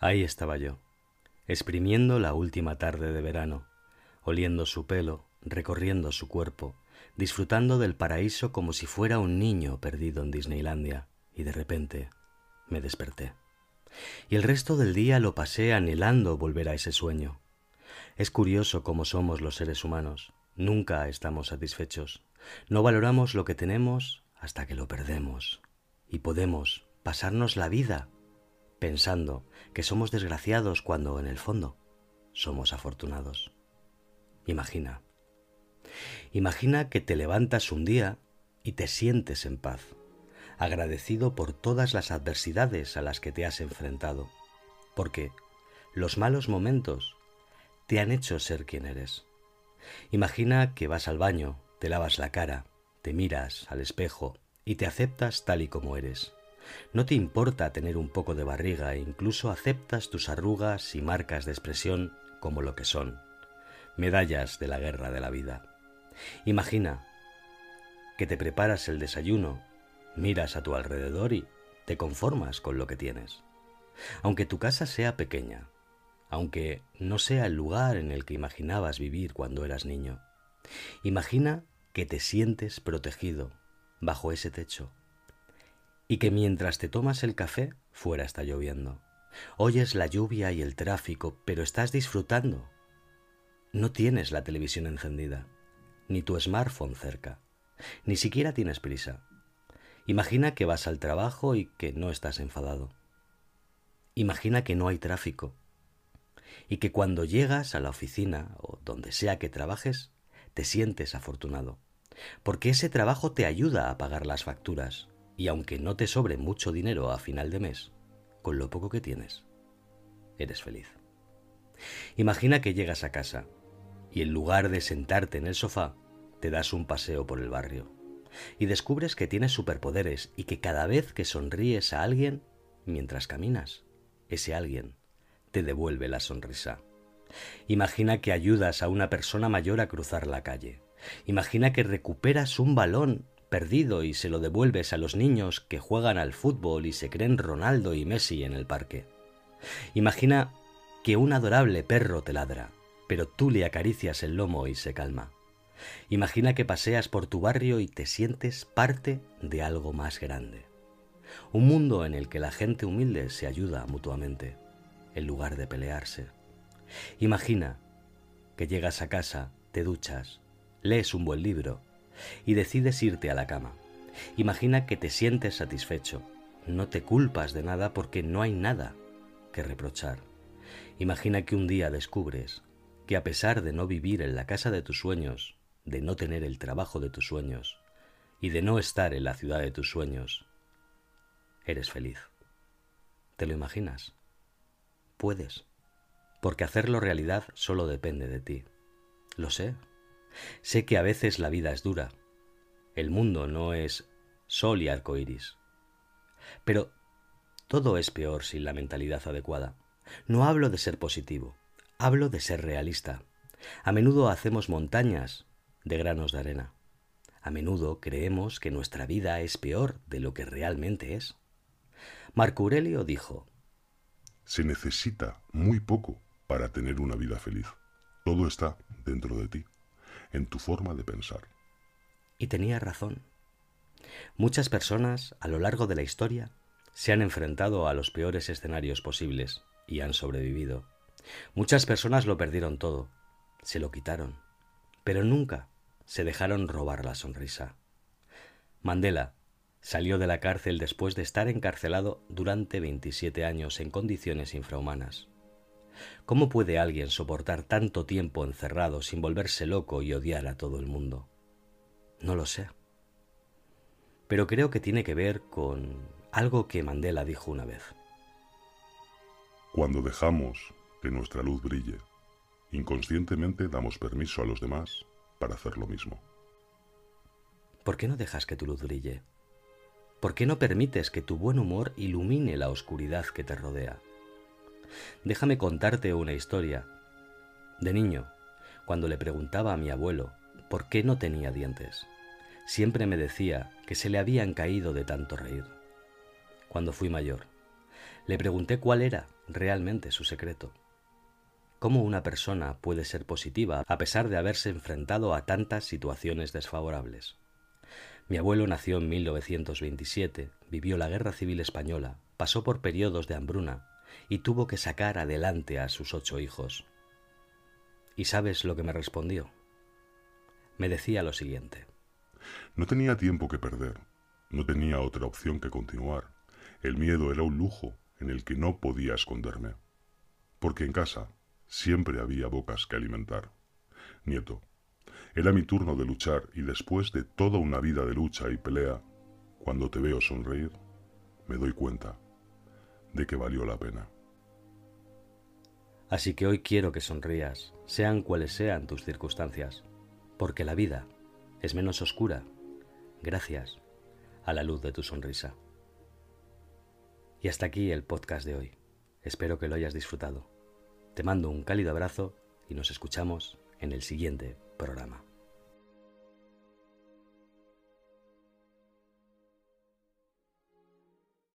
Ahí estaba yo, exprimiendo la última tarde de verano, oliendo su pelo, recorriendo su cuerpo, disfrutando del paraíso como si fuera un niño perdido en Disneylandia, y de repente me desperté. Y el resto del día lo pasé anhelando volver a ese sueño. Es curioso cómo somos los seres humanos. Nunca estamos satisfechos. No valoramos lo que tenemos hasta que lo perdemos. Y podemos pasarnos la vida pensando que somos desgraciados cuando en el fondo somos afortunados. Imagina. Imagina que te levantas un día y te sientes en paz, agradecido por todas las adversidades a las que te has enfrentado, porque los malos momentos te han hecho ser quien eres. Imagina que vas al baño, te lavas la cara, te miras al espejo y te aceptas tal y como eres. No te importa tener un poco de barriga e incluso aceptas tus arrugas y marcas de expresión como lo que son, medallas de la guerra de la vida. Imagina que te preparas el desayuno, miras a tu alrededor y te conformas con lo que tienes. Aunque tu casa sea pequeña, aunque no sea el lugar en el que imaginabas vivir cuando eras niño, imagina que te sientes protegido bajo ese techo y que mientras te tomas el café fuera está lloviendo. Oyes la lluvia y el tráfico, pero estás disfrutando. No tienes la televisión encendida, ni tu smartphone cerca, ni siquiera tienes prisa. Imagina que vas al trabajo y que no estás enfadado. Imagina que no hay tráfico y que cuando llegas a la oficina o donde sea que trabajes, te sientes afortunado, porque ese trabajo te ayuda a pagar las facturas, y aunque no te sobre mucho dinero a final de mes, con lo poco que tienes, eres feliz. Imagina que llegas a casa y en lugar de sentarte en el sofá, te das un paseo por el barrio y descubres que tienes superpoderes y que cada vez que sonríes a alguien mientras caminas, ese alguien te devuelve la sonrisa. Imagina que ayudas a una persona mayor a cruzar la calle. Imagina que recuperas un balón perdido y se lo devuelves a los niños que juegan al fútbol y se creen Ronaldo y Messi en el parque. Imagina que un adorable perro te ladra, pero tú le acaricias el lomo y se calma. Imagina que paseas por tu barrio y te sientes parte de algo más grande. Un mundo en el que la gente humilde se ayuda mutuamente, en lugar de pelearse. Imagina que llegas a casa, te duchas, lees un buen libro y decides irte a la cama. Imagina que te sientes satisfecho, no te culpas de nada porque no hay nada que reprochar. Imagina que un día descubres que a pesar de no vivir en la casa de tus sueños, de no tener el trabajo de tus sueños y de no estar en la ciudad de tus sueños, eres feliz. ¿Te lo imaginas? Puedes, porque hacerlo realidad solo depende de ti. Lo sé, Sé que a veces la vida es dura. El mundo no es sol y arco iris. Pero todo es peor sin la mentalidad adecuada. No hablo de ser positivo, hablo de ser realista. A menudo hacemos montañas de granos de arena. A menudo creemos que nuestra vida es peor de lo que realmente es. Marco Aurelio dijo, Se necesita muy poco para tener una vida feliz. Todo está dentro de ti en tu forma de pensar. Y tenía razón. Muchas personas a lo largo de la historia se han enfrentado a los peores escenarios posibles y han sobrevivido. Muchas personas lo perdieron todo, se lo quitaron, pero nunca se dejaron robar la sonrisa. Mandela salió de la cárcel después de estar encarcelado durante 27 años en condiciones infrahumanas. ¿Cómo puede alguien soportar tanto tiempo encerrado sin volverse loco y odiar a todo el mundo? No lo sé. Pero creo que tiene que ver con algo que Mandela dijo una vez. Cuando dejamos que nuestra luz brille, inconscientemente damos permiso a los demás para hacer lo mismo. ¿Por qué no dejas que tu luz brille? ¿Por qué no permites que tu buen humor ilumine la oscuridad que te rodea? Déjame contarte una historia. De niño, cuando le preguntaba a mi abuelo por qué no tenía dientes, siempre me decía que se le habían caído de tanto reír. Cuando fui mayor, Le pregunté cuál era realmente su secreto. ¿Cómo una persona puede ser positiva a pesar de haberse enfrentado a tantas situaciones desfavorables? Mi abuelo nació en 1927, vivió la Guerra Civil Española, pasó por periodos de hambruna y tuvo que sacar adelante a sus ocho hijos. ¿Y sabes lo que me respondió? Me decía lo siguiente. No tenía tiempo que perder, no tenía otra opción que continuar. El miedo era un lujo en el que no podía esconderme. Porque en casa siempre había bocas que alimentar. Nieto, era mi turno de luchar y después de toda una vida de lucha y pelea, cuando te veo sonreír, me doy cuenta de que valió la pena. Así que hoy quiero que sonrías, sean cuales sean tus circunstancias, porque la vida es menos oscura gracias a la luz de tu sonrisa. Y hasta aquí el podcast de hoy. Espero que lo hayas disfrutado. Te mando un cálido abrazo y nos escuchamos en el siguiente programa.